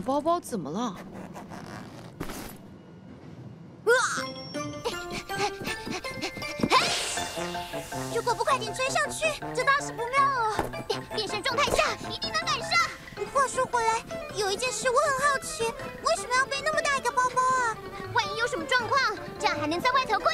的包包怎么了？如果不快点追上去，这大事不妙哦！变身状态下一定能赶上。话说回来，有一件事我很好奇，为什么要背那么大一个包包啊？万一有什么状况，这样还能在外头过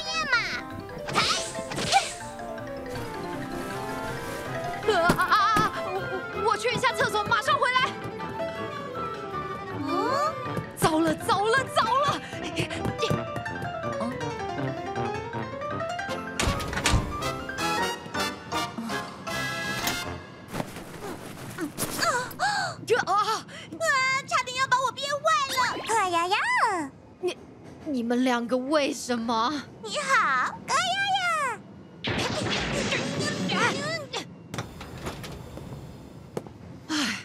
你们两个为什么？你好，哎呀呀！哎，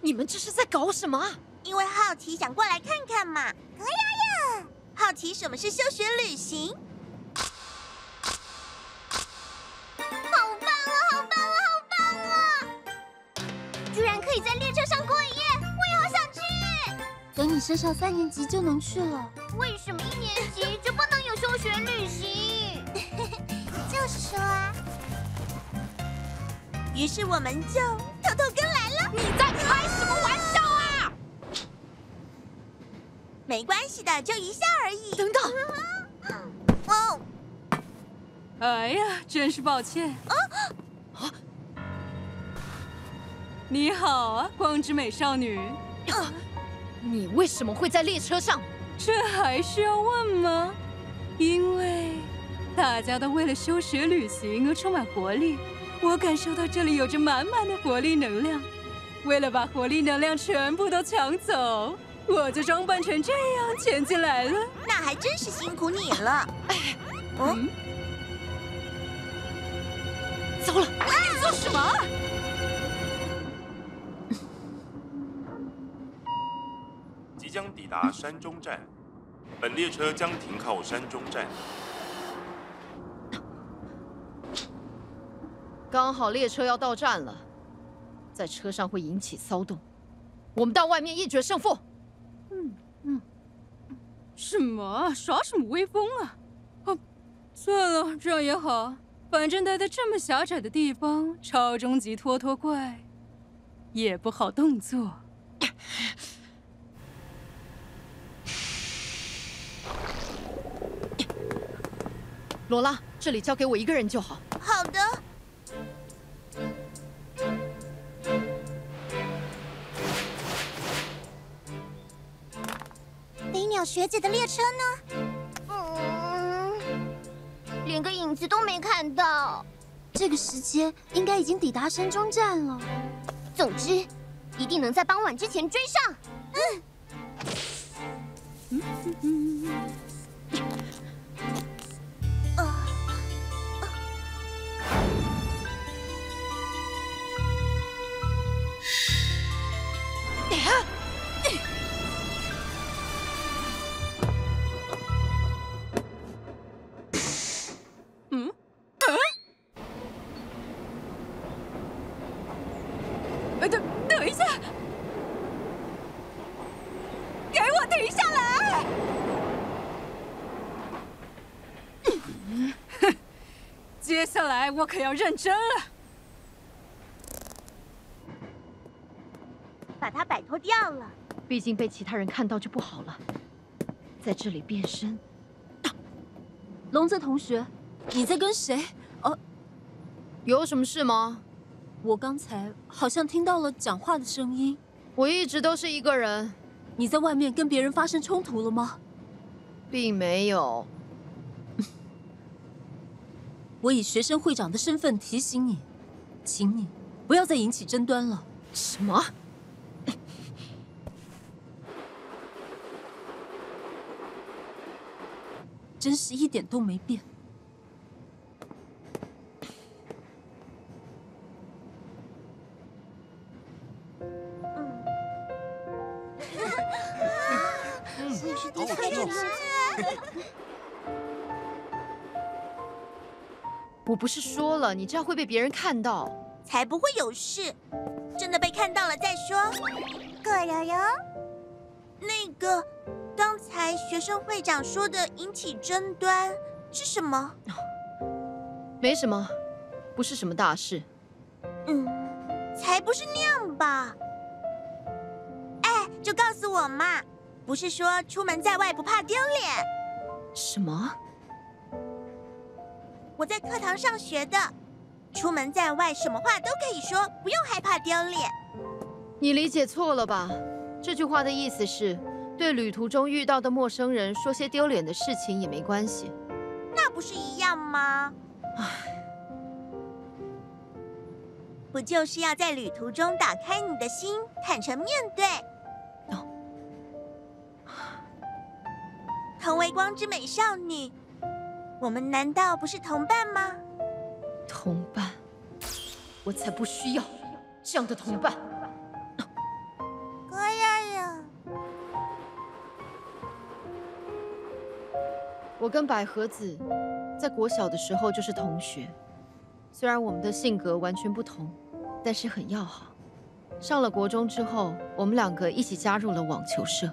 你们这是在搞什么？因为好奇，想过来看看嘛。哎呀呀！好奇什么是休学旅行？升上三年级就能去了。为什么一年级就不能有休学旅行？就是说啊。于是我们就偷偷跟来了。你在开什么玩笑啊？没关系的，就一下而已。等等。哦。哎呀，真是抱歉。啊啊！你好啊，光之美少女。啊你为什么会在列车上？这还需要问吗？因为大家都为了休学旅行而充满活力，我感受到这里有着满满的活力能量。为了把活力能量全部都抢走，我就装扮成这样前进来了。那还真是辛苦你了。嗯，糟了，你做什么？达山中站，本列车将停靠山中站。刚好列车要到站了，在车上会引起骚动，我们到外面一决胜负。嗯嗯，什么？耍什么威风啊？哦，算了，这样也好，反正待在这么狭窄的地方，超终极拖拖怪也不好动作。罗拉，这里交给我一个人就好。好的。飞鸟学姐的列车呢？嗯，连个影子都没看到。这个时间应该已经抵达山中站了。总之，一定能在傍晚之前追上。嗯。嗯嗯嗯我可要认真了，把它摆脱掉了。毕竟被其他人看到就不好了，在这里变身。龙泽同学，你在跟谁？哦，有什么事吗？我刚才好像听到了讲话的声音。我一直都是一个人。你在外面跟别人发生冲突了吗？并没有。我以学生会长的身份提醒你，请你不要再引起争端了。什么？真是一点都没变。我不是说了，你这样会被别人看到。才不会有事，真的被看到了再说。葛柔柔，那个刚才学生会长说的引起争端是什么？没什么，不是什么大事。嗯，才不是那样吧？哎，就告诉我嘛，不是说出门在外不怕丢脸？什么？我在课堂上学的，出门在外什么话都可以说，不用害怕丢脸。你理解错了吧？这句话的意思是，对旅途中遇到的陌生人说些丢脸的事情也没关系。那不是一样吗？唉，不就是要在旅途中打开你的心，坦诚面对？哦，同为光之美少女。我们难道不是同伴吗？同伴，我才不需要这样的同伴。哥呀呀！我跟百合子在国小的时候就是同学，虽然我们的性格完全不同，但是很要好。上了国中之后，我们两个一起加入了网球社。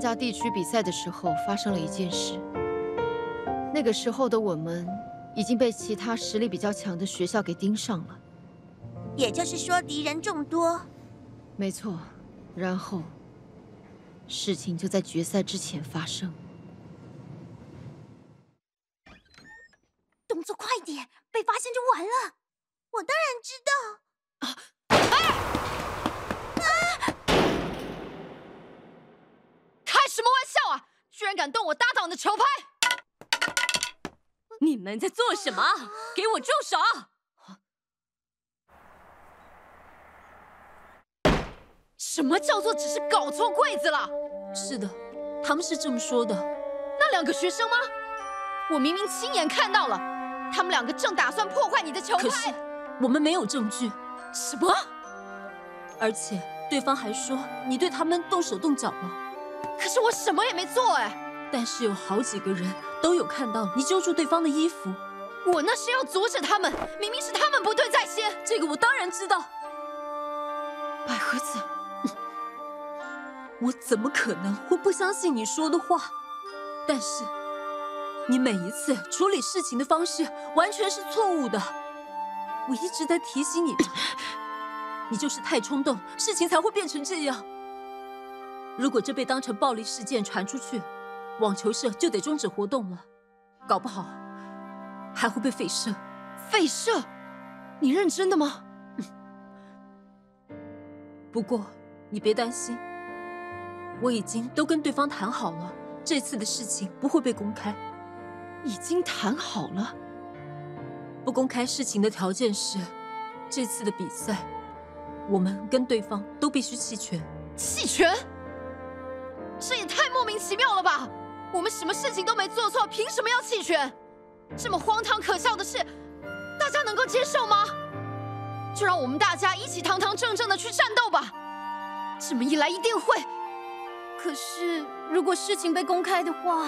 参加地区比赛的时候，发生了一件事。那个时候的我们已经被其他实力比较强的学校给盯上了，也就是说敌人众多。没错，然后事情就在决赛之前发生。动作快点，被发现就完了。我当然知道。啊居然敢动我搭档的球拍！你们在做什么？给我住手！什么叫做只是搞错柜子了？是的，他们是这么说的。那两个学生吗？我明明亲眼看到了，他们两个正打算破坏你的球拍。可是我们没有证据。什么？而且对方还说你对他们动手动脚了。可是我什么也没做哎，但是有好几个人都有看到你揪住对方的衣服，我那是要阻止他们，明明是他们不对在先，这个我当然知道。百合子，我怎么可能会不相信你说的话？但是你每一次处理事情的方式完全是错误的，我一直在提醒你，你就是太冲动，事情才会变成这样。如果这被当成暴力事件传出去，网球社就得终止活动了，搞不好还会被废社。废社？你认真的吗？不过你别担心，我已经都跟对方谈好了，这次的事情不会被公开。已经谈好了？不公开事情的条件是，这次的比赛，我们跟对方都必须弃权。弃权？莫名其妙了吧！我们什么事情都没做错，凭什么要弃权？这么荒唐可笑的事，大家能够接受吗？就让我们大家一起堂堂正正的去战斗吧！这么一来一定会。可是如果事情被公开的话，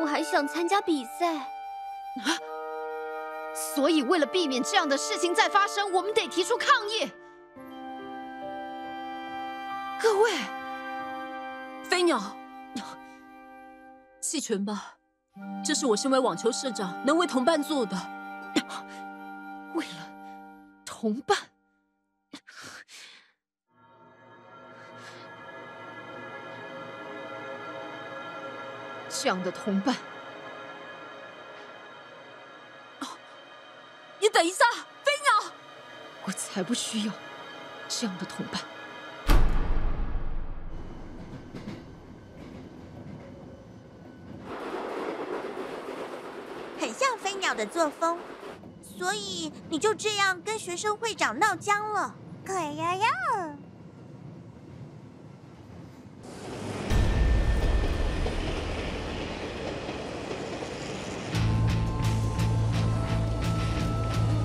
我还想参加比赛。啊！所以为了避免这样的事情再发生，我们得提出抗议。各位。飞鸟，弃权吧，这是我身为网球社长能为同伴做的。为了同伴，这样的同伴，哦，你等一下，飞鸟，我才不需要这样的同伴。飞鸟的作风，所以你就这样跟学生会长闹僵了。可呀呀！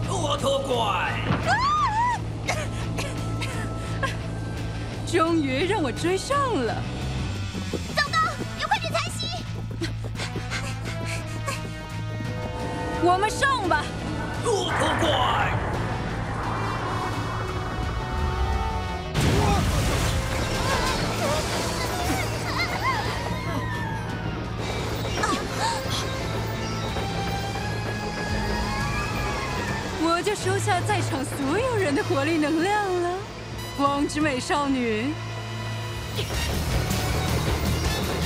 骆驼怪！终于让我追上了。们上吧。骆驼怪！我就收下在场所有人的活力能量了。光之美少女，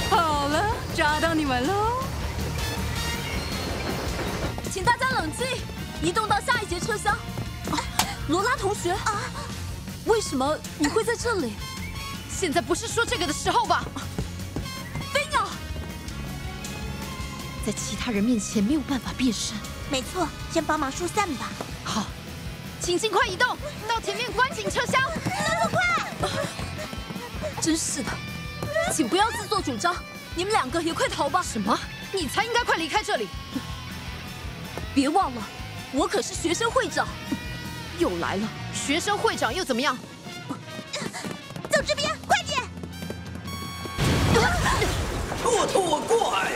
好了，抓到你们喽！请大家冷静，移动到下一节车厢。啊，罗拉同学，啊，为什么你会在这里？现在不是说这个的时候吧？飞鸟，在其他人面前没有办法变身。没错，先帮忙疏散吧。好，请尽快移动到前面观景车厢。那么快！真是的，请不要自作主张，你们两个也快逃吧！什么？你才应该快离开这里！别忘了，我可是学生会长。又来了，学生会长又怎么样？走这边，快点！骆驼怪！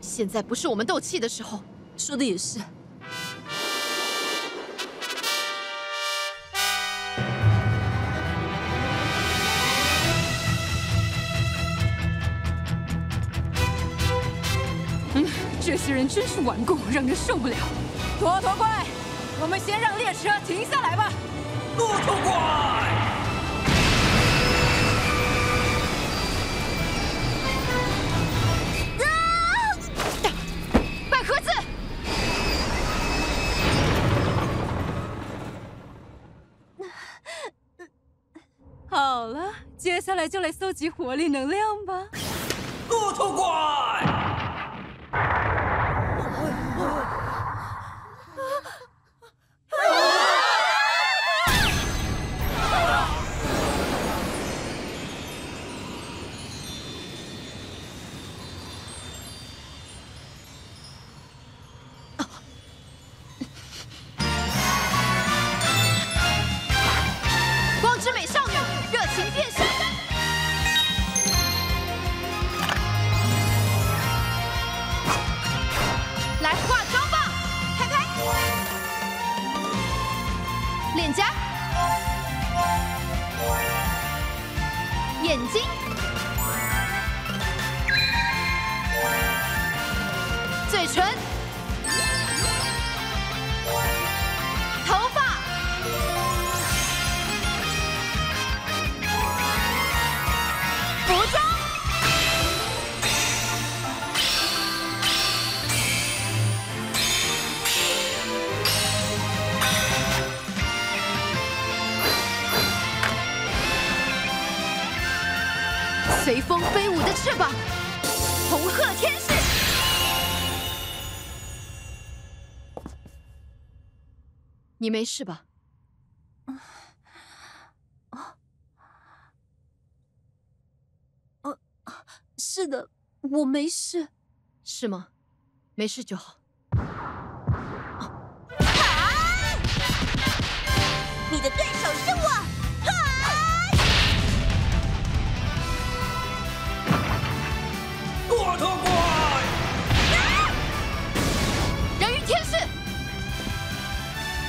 现在不是我们斗气的时候。说的也是。人真是顽固，让人受不了。骆驼怪，我们先让列车停下来吧。骆驼怪！好了，接下来就来搜集活力能量吧。骆驼怪！的翅膀，红鹤天使。你没事吧？是的，我没事。是吗？没事就好。啊你的对手是我！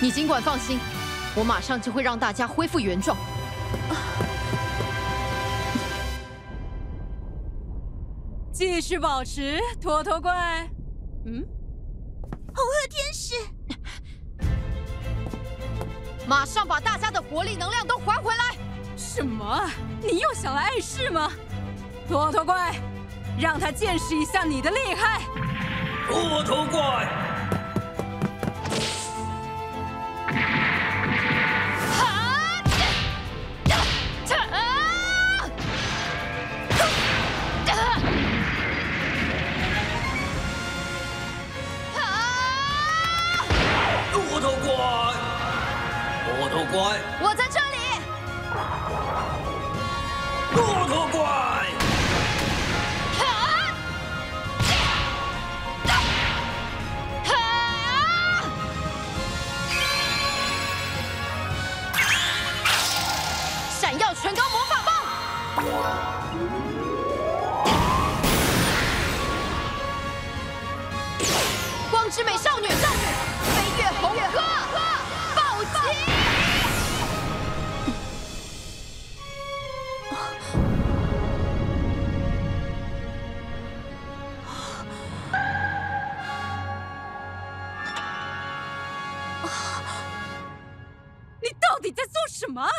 你尽管放心，我马上就会让大家恢复原状。继续保持，骆驼怪。嗯，红鹤天使，马上把大家的活力能量都还回来！什么？你又想来碍事吗？骆驼怪，让他见识一下你的厉害！骆驼怪！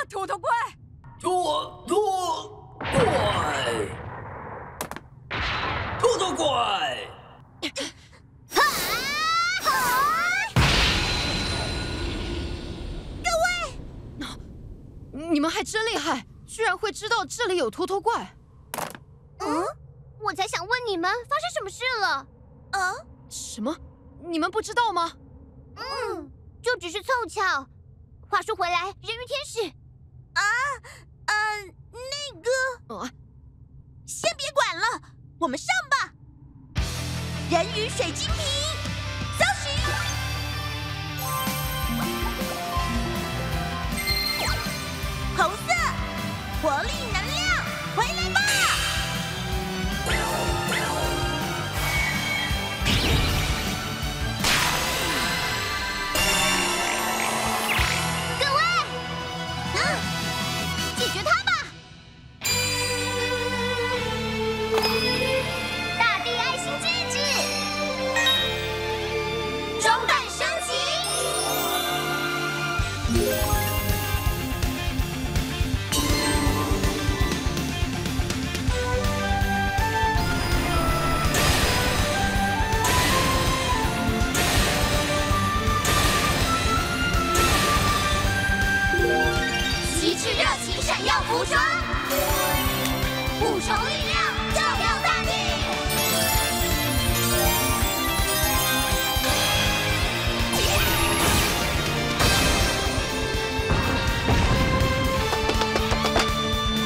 什么啊，头头怪？脱脱怪，脱脱怪，你们还真厉害，居然会知道这里有脱脱怪。嗯，我才想问你们发生什么事了。啊，什么？你们不知道吗？嗯，就只是凑巧。话说回来，人鱼天使，啊，嗯，那个，啊，先别管了，我们上吧。人鱼水晶瓶，搜寻，红色，活力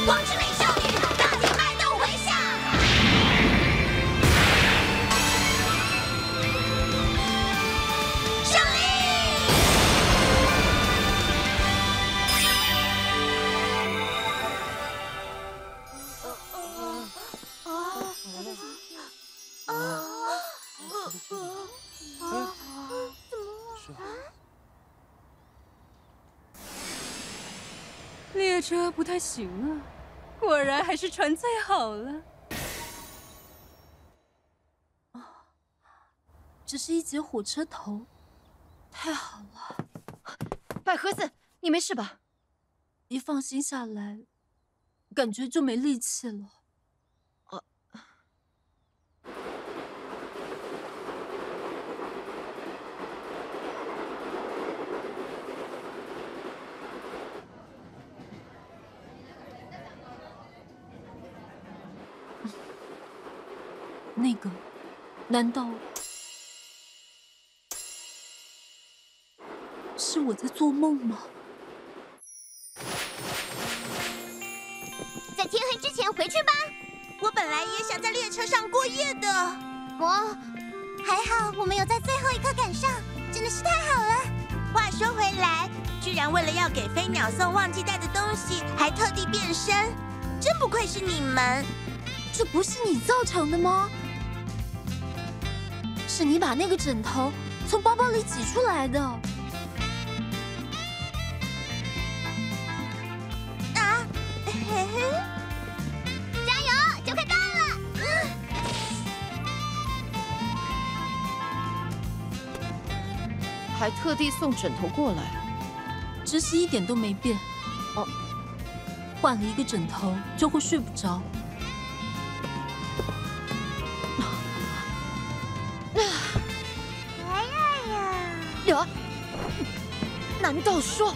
光之美少女，大地脉动回响。胜利！列车不太行啊，果然还是船最好了。只是一节火车头，太好了！百合子，你没事吧？一放心下来，感觉就没力气了。那个，难道是我在做梦吗？在天黑之前回去吧。我本来也想在列车上过夜的，我还好，我们有在最后一刻赶上，真的是太好了。话说回来，居然为了要给飞鸟送忘记带的东西，还特地变身，真不愧是你们。这不是你造成的吗？是你把那个枕头从包包里挤出来的。啊，嘿嘿，加油，就快到了。还特地送枕头过来。只是一点都没变。哦，换了一个枕头就会睡不着。难道说？